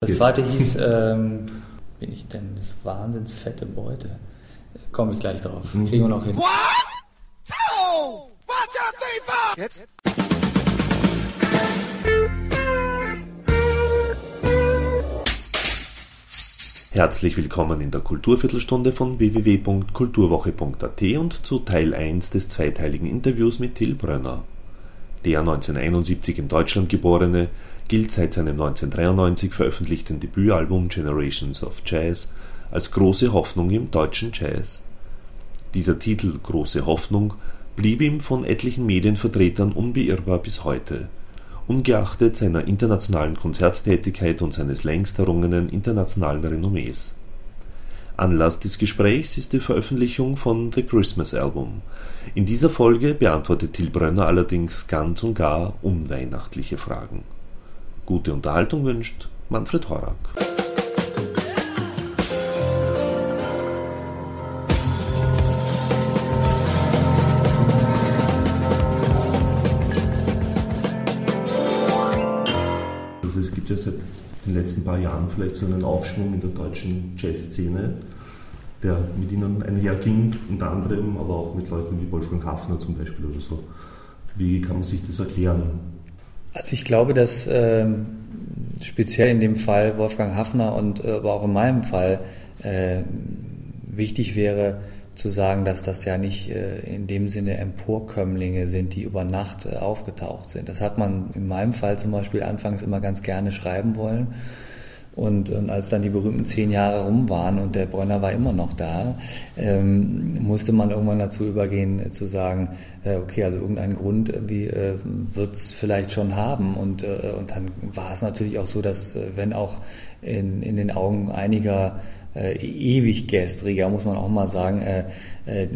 Das zweite hieß, ähm, bin ich denn das wahnsinns fette Beute? Komme ich gleich drauf. Kriegen wir noch hin. One, two, one, two, three, four. Jetzt. Herzlich willkommen in der Kulturviertelstunde von www.kulturwoche.at und zu Teil 1 des zweiteiligen Interviews mit Till Brönner. Der 1971 in Deutschland geborene gilt seit seinem 1993 veröffentlichten Debütalbum Generations of Jazz als große Hoffnung im deutschen Jazz. Dieser Titel Große Hoffnung blieb ihm von etlichen Medienvertretern unbeirrbar bis heute, ungeachtet seiner internationalen Konzerttätigkeit und seines längst errungenen internationalen Renommees. Anlass des Gesprächs ist die Veröffentlichung von The Christmas Album. In dieser Folge beantwortet Till Brönner allerdings ganz und gar unweihnachtliche Fragen. Gute Unterhaltung wünscht Manfred Horak. Also es gibt ja seit den letzten paar Jahren vielleicht so einen Aufschwung in der deutschen Jazzszene, der mit ihnen einherging, unter anderem aber auch mit Leuten wie Wolfgang Hafner zum Beispiel oder so. Wie kann man sich das erklären? Also ich glaube, dass ähm, speziell in dem Fall Wolfgang Hafner und äh, aber auch in meinem Fall äh, wichtig wäre zu sagen, dass das ja nicht äh, in dem Sinne Emporkömmlinge sind, die über Nacht äh, aufgetaucht sind. Das hat man in meinem Fall zum Beispiel anfangs immer ganz gerne schreiben wollen. Und, und als dann die berühmten zehn Jahre rum waren und der Bräuner war immer noch da, ähm, musste man irgendwann dazu übergehen äh, zu sagen, äh, okay, also irgendeinen Grund irgendwie äh, wird es vielleicht schon haben. Und, äh, und dann war es natürlich auch so, dass äh, wenn auch in, in den Augen einiger äh, ewig gestriger, muss man auch mal sagen, äh, äh,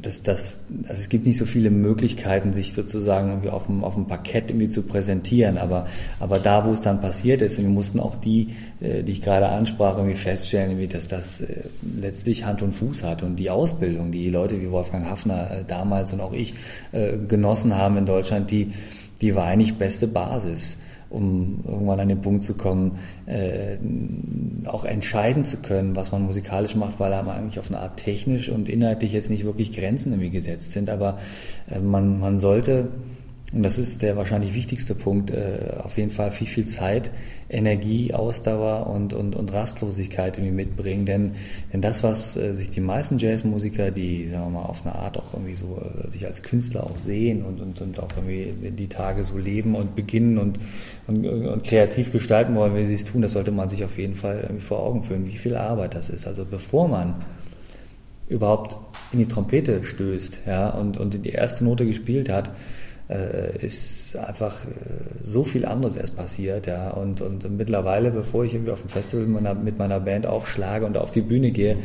das, das, also es gibt nicht so viele Möglichkeiten, sich sozusagen irgendwie auf dem, auf dem Parkett irgendwie zu präsentieren, aber, aber da, wo es dann passiert ist, wir mussten auch die, äh, die ich gerade ansprach, irgendwie feststellen, irgendwie, dass das äh, letztlich Hand und Fuß hat und die Ausbildung, die Leute wie Wolfgang Hafner äh, damals und auch ich äh, genossen haben in Deutschland, die, die war eigentlich beste Basis um irgendwann an den Punkt zu kommen, äh, auch entscheiden zu können, was man musikalisch macht, weil einem eigentlich auf eine Art technisch und inhaltlich jetzt nicht wirklich Grenzen irgendwie gesetzt sind. Aber äh, man, man sollte und das ist der wahrscheinlich wichtigste Punkt, äh, auf jeden Fall viel, viel Zeit, Energie, Ausdauer und, und, und Rastlosigkeit irgendwie mitbringen. Denn, denn das, was äh, sich die meisten Jazzmusiker, die, sagen wir mal, auf eine Art auch irgendwie so äh, sich als Künstler auch sehen und, und, und auch irgendwie die Tage so leben und beginnen und, und, und kreativ gestalten wollen, wie sie es tun, das sollte man sich auf jeden Fall irgendwie vor Augen führen, wie viel Arbeit das ist. Also bevor man überhaupt in die Trompete stößt ja, und, und die erste Note gespielt hat, ist einfach äh, so viel anderes erst passiert, ja. Und, und mittlerweile, bevor ich irgendwie auf dem Festival mit meiner, mit meiner Band aufschlage und auf die Bühne gehe,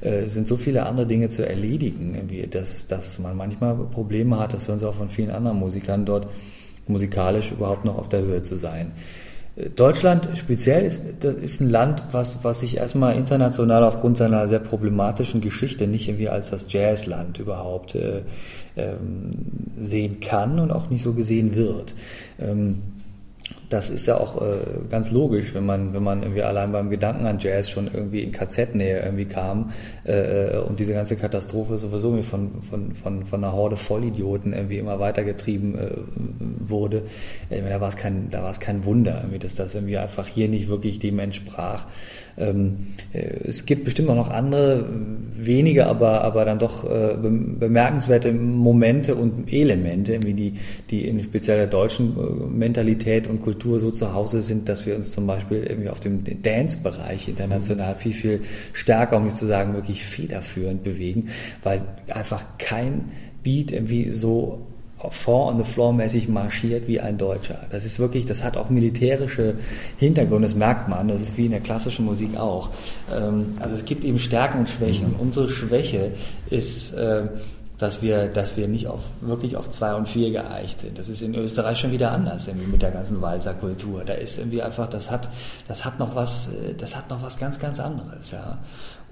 äh, sind so viele andere Dinge zu erledigen, irgendwie, dass, dass man manchmal Probleme hat, das hören Sie auch von vielen anderen Musikern dort, musikalisch überhaupt noch auf der Höhe zu sein. Deutschland speziell ist, das ist ein Land, was, was sich erstmal international aufgrund seiner sehr problematischen Geschichte nicht irgendwie als das Jazzland überhaupt äh, ähm, sehen kann und auch nicht so gesehen wird. Ähm, das ist ja auch äh, ganz logisch, wenn man, wenn man irgendwie allein beim Gedanken an Jazz schon irgendwie in KZ-Nähe irgendwie kam äh, und diese ganze Katastrophe sowieso von, von, von, von einer Horde Vollidioten irgendwie immer weitergetrieben äh, wurde. Äh, da war es kein, da war es kein Wunder, irgendwie, dass das irgendwie einfach hier nicht wirklich dem entsprach. Ähm, äh, es gibt bestimmt auch noch andere, wenige, aber, aber dann doch äh, bemerkenswerte Momente und Elemente, irgendwie die, die in speziell der deutschen äh, Mentalität und Kultur so zu Hause sind, dass wir uns zum Beispiel irgendwie auf dem Dance-Bereich international viel, viel stärker, um nicht zu sagen wirklich federführend bewegen, weil einfach kein Beat irgendwie so Four on the Floor mäßig marschiert wie ein Deutscher. Das ist wirklich, das hat auch militärische Hintergründe, das merkt man, das ist wie in der klassischen Musik auch. Ähm, also es gibt eben Stärken und Schwächen. Und unsere Schwäche ist, äh, dass wir, dass wir nicht auf, wirklich auf zwei und vier geeicht sind. Das ist in Österreich schon wieder anders, irgendwie mit der ganzen Walzerkultur. Da ist irgendwie einfach, das hat, das hat noch was, äh, das hat noch was ganz, ganz anderes, ja.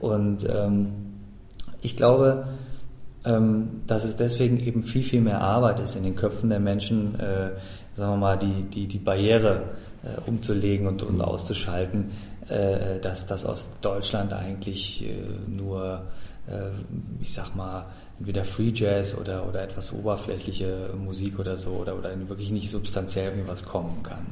Und ähm, ich glaube, ähm, dass es deswegen eben viel, viel mehr Arbeit ist in den Köpfen der Menschen, äh, sagen wir mal, die, die, die Barriere äh, umzulegen und, und auszuschalten, äh, dass das aus Deutschland eigentlich äh, nur, äh, ich sag mal, entweder Free Jazz oder, oder etwas oberflächliche Musik oder so oder, oder wirklich nicht substanziell irgendwie was kommen kann.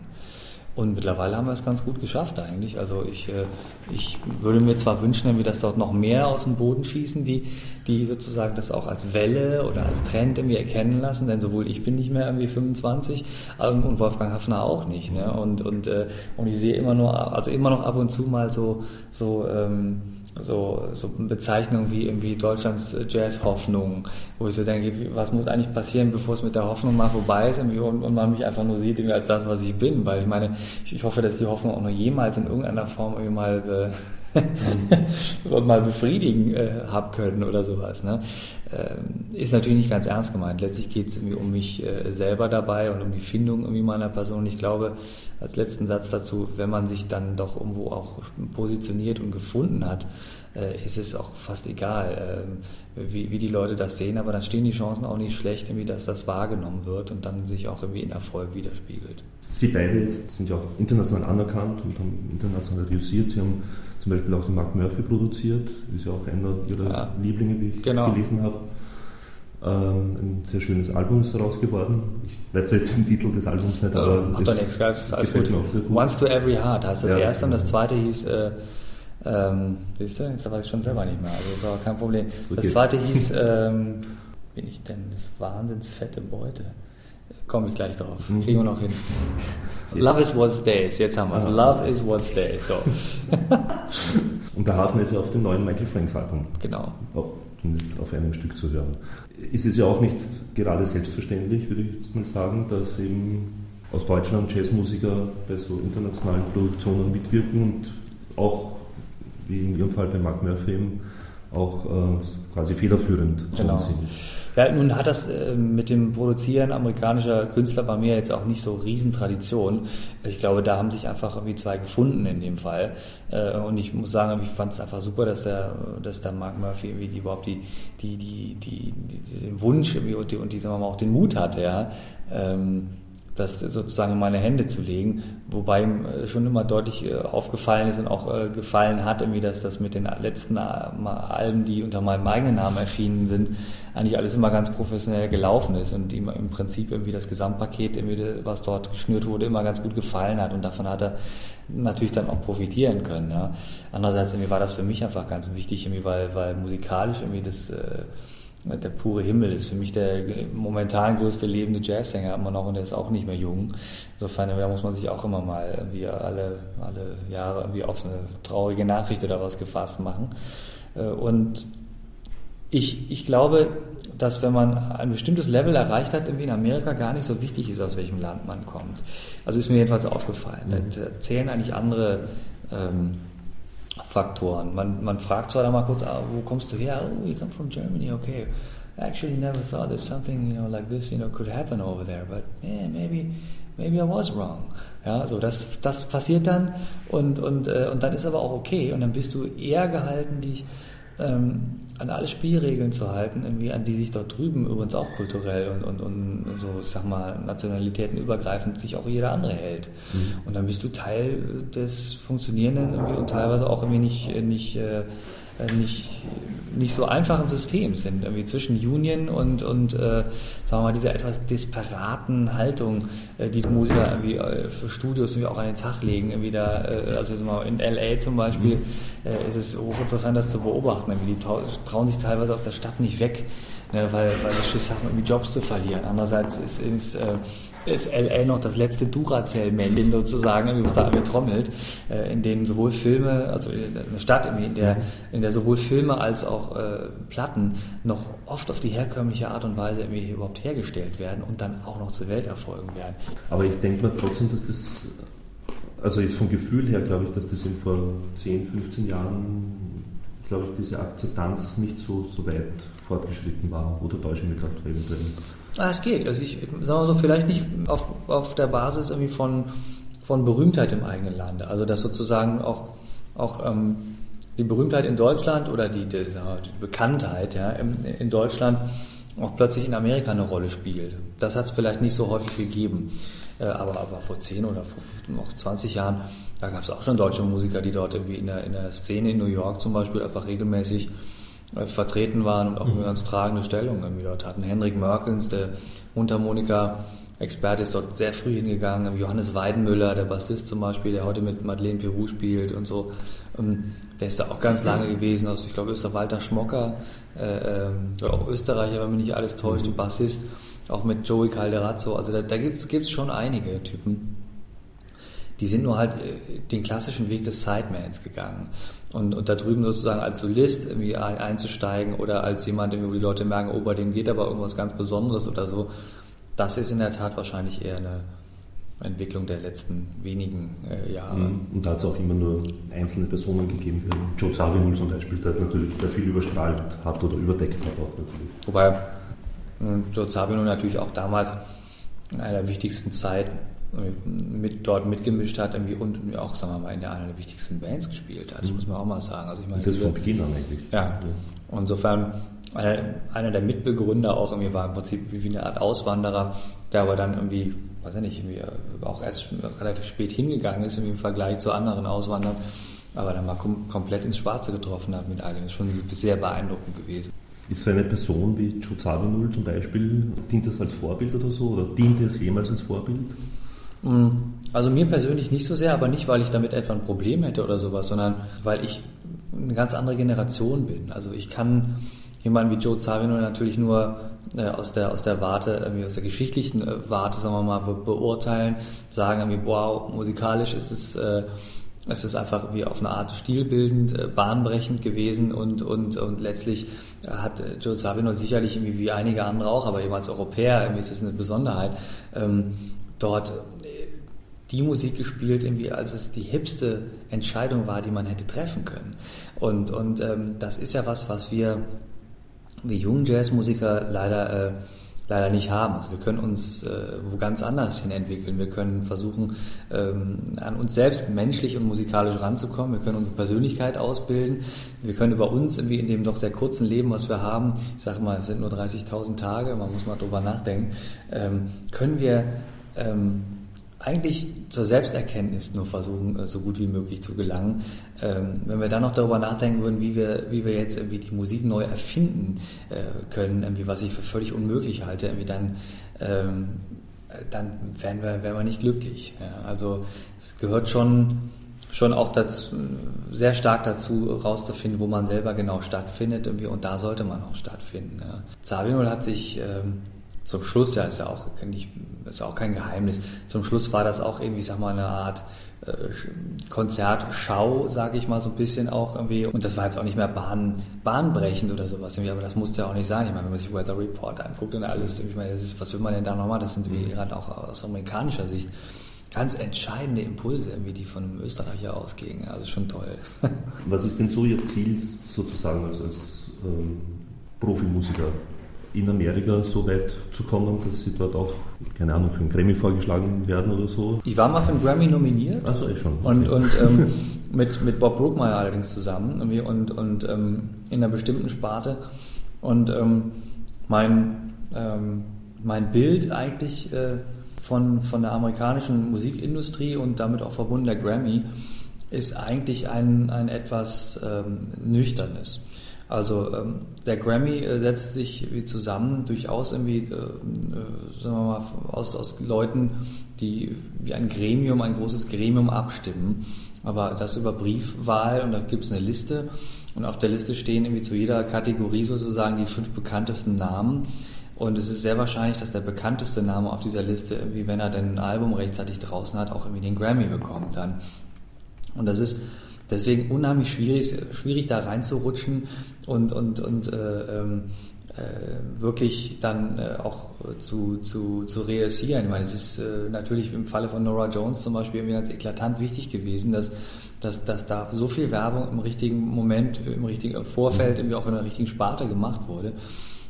Und mittlerweile haben wir es ganz gut geschafft eigentlich. Also ich, äh, ich würde mir zwar wünschen, wenn wir das dort noch mehr aus dem Boden schießen, die, die sozusagen das auch als Welle oder als Trend irgendwie erkennen lassen, denn sowohl ich bin nicht mehr irgendwie 25 ähm, und Wolfgang Hafner auch nicht. Ne? Und, und, äh, und ich sehe immer nur, also immer noch ab und zu mal so, so ähm, so, so Bezeichnungen wie irgendwie Deutschlands Jazz-Hoffnung, wo ich so denke, was muss eigentlich passieren, bevor es mit der Hoffnung mal vorbei ist und, und man mich einfach nur sieht irgendwie als das, was ich bin, weil ich meine, ich, ich hoffe, dass die Hoffnung auch noch jemals in irgendeiner Form irgendwie mal äh, mal befriedigen äh, haben können oder sowas. Ne? Ähm, ist natürlich nicht ganz ernst gemeint. Letztlich geht es irgendwie um mich äh, selber dabei und um die Findung irgendwie meiner Person. Ich glaube, als letzten Satz dazu, wenn man sich dann doch irgendwo auch positioniert und gefunden hat, äh, ist es auch fast egal, äh, wie, wie, die Leute das sehen, aber dann stehen die Chancen auch nicht schlecht, irgendwie, dass das wahrgenommen wird und dann sich auch irgendwie in Erfolg widerspiegelt. Sie beide sind ja auch international anerkannt und haben international reüssiert. Sie haben zum Beispiel auch den Mark Murphy produziert, ist ja auch einer Ihrer ja. Lieblinge, wie ich genau. gelesen habe. Ähm, ein sehr schönes Album ist daraus geworden. Ich weiß jetzt den Titel des Albums nicht, aber. Macht doch nichts, alles, alles gut. gut. Once to Every Heart heißt das ja, erste und das zweite hieß. Äh, ähm, siehst du, jetzt weiß ich schon selber nicht mehr, also ist auch kein Problem. So das zweite hieß, ähm, bin ich denn, das Wahnsinns fette Beute. Komme ich gleich drauf. Mhm. Kriegen wir noch hin. Love is what stays, jetzt haben wir es. Ah. Love is what stays. So. und der Hafen ist ja auf dem neuen Michael Franks Album. Genau. Auch zumindest auf einem Stück zu hören. Ist es ja auch nicht gerade selbstverständlich, würde ich jetzt mal sagen, dass eben aus Deutschland Jazzmusiker bei so internationalen Produktionen mitwirken und auch, wie in Ihrem Fall bei Mark Murphy, auch äh, quasi federführend genau. sind. Ja, nun hat das äh, mit dem Produzieren amerikanischer Künstler bei mir jetzt auch nicht so Riesentradition. Ich glaube, da haben sich einfach irgendwie zwei gefunden in dem Fall. Äh, und ich muss sagen, ich fand es einfach super, dass der, dass der Mark Murphy irgendwie die, überhaupt die, die, die, die, die den Wunsch irgendwie und, die, und die, sagen wir mal, auch den Mut hatte, ja. Ähm, das sozusagen in meine Hände zu legen, wobei ihm äh, schon immer deutlich äh, aufgefallen ist und auch äh, gefallen hat, irgendwie, dass das mit den letzten Alben, die unter meinem eigenen Namen erschienen sind, eigentlich alles immer ganz professionell gelaufen ist und ihm im Prinzip irgendwie das Gesamtpaket, irgendwie, was dort geschnürt wurde, immer ganz gut gefallen hat und davon hat er natürlich dann auch profitieren können. Ja. Andererseits irgendwie war das für mich einfach ganz wichtig, irgendwie, weil, weil musikalisch irgendwie das der pure Himmel ist für mich der momentan größte lebende Jazzsänger immer noch und der ist auch nicht mehr jung. Insofern da muss man sich auch immer mal irgendwie alle, alle Jahre irgendwie auf eine traurige Nachricht oder was gefasst machen. Äh, und ich, ich glaube, dass wenn man ein bestimmtes Level erreicht hat, irgendwie in Amerika gar nicht so wichtig ist, aus welchem Land man kommt. Also ist mir jedenfalls aufgefallen. Mhm. Da zählen eigentlich andere ähm, Faktoren. Man, man fragt zwar dann mal kurz, ah, wo kommst du her? Oh, you come from Germany, okay. Actually, never thought that something, you know, like this, you know, could happen over there, but yeah, maybe, maybe I was wrong. Ja, so das, das passiert dann und, und, äh, und dann ist aber auch okay und dann bist du eher gehalten, dich ähm, an alle Spielregeln zu halten, irgendwie an die sich dort drüben übrigens auch kulturell und, und, und so, ich sag mal, Nationalitäten übergreifend sich auch jeder andere hält. Mhm. Und dann bist du Teil des Funktionierenden irgendwie und teilweise auch irgendwie nicht, nicht äh, nicht, nicht so einfachen Systems sind. Irgendwie zwischen Union und, und äh, sagen wir mal, dieser etwas disparaten Haltung, äh, die, Musiker irgendwie äh, für Studios irgendwie auch an den Tag legen. Irgendwie da, äh, also mal in LA zum Beispiel mhm. äh, ist es hochinteressant, das zu beobachten. Irgendwie die trauen sich teilweise aus der Stadt nicht weg, ne, weil, weil sie Schiss haben, irgendwie Jobs zu verlieren. Andererseits ist, ist ist LA noch das letzte Duracell-Männchen sozusagen, was da getrommelt, äh, in denen sowohl Filme, also eine Stadt, in der, mhm. in der sowohl Filme als auch äh, Platten noch oft auf die herkömmliche Art und Weise irgendwie überhaupt hergestellt werden und dann auch noch zur Welt erfolgen werden. Aber ich denke mal trotzdem, dass das, also jetzt vom Gefühl her glaube ich, dass das eben vor 10, 15 Jahren, glaube ich, diese Akzeptanz nicht so, so weit fortgeschritten war. Oder täusche ich mich gerade eventuell? Ah, es geht. Also ich sage mal so, vielleicht nicht auf, auf der Basis irgendwie von, von Berühmtheit im eigenen Lande. Also dass sozusagen auch, auch ähm, die Berühmtheit in Deutschland oder die, die, die Bekanntheit ja, in, in Deutschland auch plötzlich in Amerika eine Rolle spielt. Das hat es vielleicht nicht so häufig gegeben. Äh, aber, aber vor 10 oder vor noch 20 Jahren, da gab es auch schon deutsche Musiker, die dort irgendwie in der, in der Szene in New York zum Beispiel einfach regelmäßig vertreten waren und auch eine ganz tragende Stellung irgendwie dort hatten. Henrik Merkens, der Mundharmonika, Experte ist dort sehr früh hingegangen. Johannes Weidenmüller, der Bassist zum Beispiel, der heute mit Madeleine Pirou spielt und so. Ähm, der ist da auch ganz lange gewesen. Also ich glaube, Öster Walter Schmocker, äh, äh, auch Österreicher, wenn mich nicht alles täuscht, mhm. Bassist, auch mit Joey Calderazzo. Also da, da gibt es schon einige Typen. Die sind nur halt äh, den klassischen Weg des Sidemans gegangen. Und, und da drüben sozusagen als Solist irgendwie einzusteigen oder als jemand, wo die Leute merken, oh, bei dem geht aber irgendwas ganz Besonderes oder so, das ist in der Tat wahrscheinlich eher eine Entwicklung der letzten wenigen äh, Jahre. Mhm. Und da hat es auch immer nur einzelne Personen gegeben. Joe Zawinul zum Beispiel, der natürlich sehr viel überstrahlt hat oder überdeckt hat auch natürlich. Wobei äh, Joe Zawinul natürlich auch damals in einer wichtigsten Zeit mit dort mitgemischt hat irgendwie und auch, sagen wir mal, in einer der wichtigsten Bands gespielt hat. Das mhm. muss man auch mal sagen. Also ich meine, das diese, von Beginn an eigentlich. Ja. ja. Insofern einer, einer der Mitbegründer auch irgendwie war im Prinzip wie eine Art Auswanderer, der aber dann irgendwie, weiß ich nicht, irgendwie äh, auch erst relativ spät hingegangen ist im Vergleich zu anderen Auswanderern, aber dann mal kom komplett ins Schwarze getroffen hat mit allem. Das ist schon sehr beeindruckend gewesen. Ist so eine Person wie Joe Zawinul zum Beispiel, dient das als Vorbild oder so? Oder dient es jemals als Vorbild? Mm, also mir persönlich nicht so sehr, aber nicht, weil ich damit etwa ein Problem hätte oder sowas, sondern weil ich eine ganz andere Generation bin. Also ich kann jemanden wie Joe Zavino natürlich nur äh, aus der aus der Warte, irgendwie aus der geschichtlichen äh, Warte, sagen wir mal, be beurteilen, sagen irgendwie, wow, musikalisch ist es äh, es einfach wie auf eine Art stilbildend, äh, bahnbrechend gewesen und, und, und letztlich hat Joe Savino sicherlich irgendwie wie einige andere auch, aber eben als Europäer irgendwie ist es eine Besonderheit, ähm, dort die Musik gespielt, irgendwie als es die hipste Entscheidung war, die man hätte treffen können. Und, und ähm, das ist ja was, was wir wir jungen Jazzmusiker leider, äh, leider nicht haben. Also wir können uns äh, wo ganz anders hin entwickeln. Wir können versuchen, ähm, an uns selbst menschlich und musikalisch ranzukommen. Wir können unsere Persönlichkeit ausbilden. Wir können über uns irgendwie in dem doch sehr kurzen Leben, was wir haben, ich sage mal, es sind nur 30.000 Tage, man muss mal drüber nachdenken, ähm, können wir ähm, eigentlich zur Selbsterkenntnis nur versuchen, äh, so gut wie möglich zu gelangen. Ähm, wenn wir dann noch darüber nachdenken würden, wie wir, wie wir jetzt irgendwie die Musik neu erfinden äh, können, irgendwie, was ich für völlig unmöglich halte, irgendwie dann, ähm, dann wären wir, wären wir nicht glücklich. Ja, also es gehört schon, schon auch dazu, sehr stark dazu, rauszufinden, wo man selber genau stattfindet irgendwie, und da sollte man auch stattfinden. Ja. Zabinol hat sich ähm, zum Schluss, ja, ist ja auch, nicht, ist auch kein Geheimnis, zum Schluss war das auch irgendwie, sag mal, eine Art äh, Konzertschau, sage ich mal so ein bisschen auch irgendwie. Und das war jetzt auch nicht mehr bahn, bahnbrechend oder sowas irgendwie, aber das musste ja auch nicht sein. Ich meine, wenn man sich Weather Report anguckt und alles, ich meine, das ist, was will man denn da nochmal? Das sind wie gerade auch aus amerikanischer Sicht ganz entscheidende Impulse, irgendwie, die von einem Österreicher ausgingen. Also schon toll. Was ist denn so Ihr Ziel sozusagen als, als ähm, Profimusiker? In Amerika so weit zu kommen, dass sie dort auch, keine Ahnung, für einen Grammy vorgeschlagen werden oder so? Ich war mal für einen Grammy nominiert. Achso, ich schon. Und, und ähm, mit, mit Bob Brookmeyer allerdings zusammen und, und ähm, in einer bestimmten Sparte. Und ähm, mein, ähm, mein Bild eigentlich äh, von, von der amerikanischen Musikindustrie und damit auch verbunden der Grammy ist eigentlich ein, ein etwas ähm, nüchternes. Also ähm, der Grammy äh, setzt sich wie zusammen durchaus irgendwie, äh, äh, sagen wir mal, aus, aus Leuten, die wie ein Gremium, ein großes Gremium abstimmen. Aber das über Briefwahl und da gibt es eine Liste und auf der Liste stehen irgendwie zu jeder Kategorie sozusagen die fünf bekanntesten Namen. Und es ist sehr wahrscheinlich, dass der bekannteste Name auf dieser Liste, irgendwie, wenn er denn ein Album rechtzeitig draußen hat, auch irgendwie den Grammy bekommt dann. Und das ist Deswegen unheimlich schwierig, schwierig da reinzurutschen und, und, und äh, ähm, äh, wirklich dann äh, auch zu, zu, zu reüssieren. Ich meine, es ist äh, natürlich im Falle von Nora Jones zum Beispiel ganz eklatant wichtig gewesen, dass, dass, dass da so viel Werbung im richtigen Moment, im richtigen Vorfeld irgendwie auch in der richtigen Sparte gemacht wurde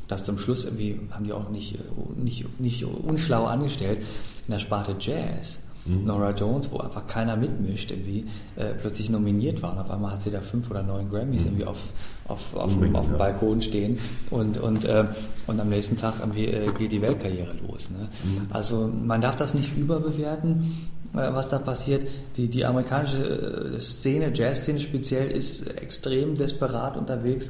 dass zum Schluss irgendwie haben die auch nicht, nicht, nicht unschlau angestellt in der Sparte Jazz mhm. Nora Jones, wo einfach keiner mitmischt, irgendwie äh, plötzlich nominiert war. Und auf einmal hat sie da fünf oder neun Grammys mhm. irgendwie auf, auf, auf, mhm, auf dem Balkon stehen und, und, äh, und am nächsten Tag irgendwie äh, geht die Weltkarriere los. Ne? Mhm. Also man darf das nicht überbewerten äh, was da passiert. Die, die amerikanische äh, Szene, Jazzszene speziell, ist extrem desperat unterwegs.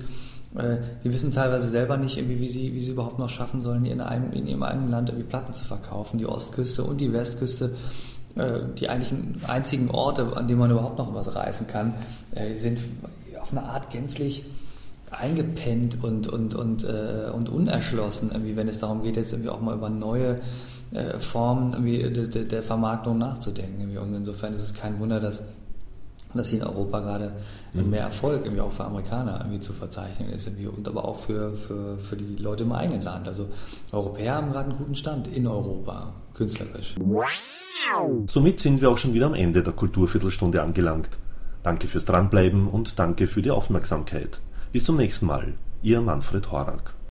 Äh, die wissen teilweise selber nicht, irgendwie, wie, sie, wie sie überhaupt noch schaffen sollen, in, einem, in ihrem eigenen Land irgendwie Platten zu verkaufen. Die Ostküste und die Westküste, die eigentlichen einzigen Orte, an denen man überhaupt noch was reißen kann, sind auf eine Art gänzlich eingepennt und, und, und, und unerschlossen, irgendwie, wenn es darum geht, jetzt irgendwie auch mal über neue äh, Form der, der Vermarktung nachzudenken. Und insofern ist es kein Wunder, dass dass hier in Europa gerade mhm. mehr Erfolg irgendwie auch für Amerikaner irgendwie zu verzeichnen ist irgendwie und aber auch für, für, für die Leute im eigenen Land. Also Europäer haben gerade einen guten Stand in Europa, künstlerisch. Somit sind wir auch schon wieder am Ende der Kulturviertelstunde angelangt. Danke fürs Dranbleiben und danke für die Aufmerksamkeit. Bis zum nächsten Mal. Ihr Manfred Horak.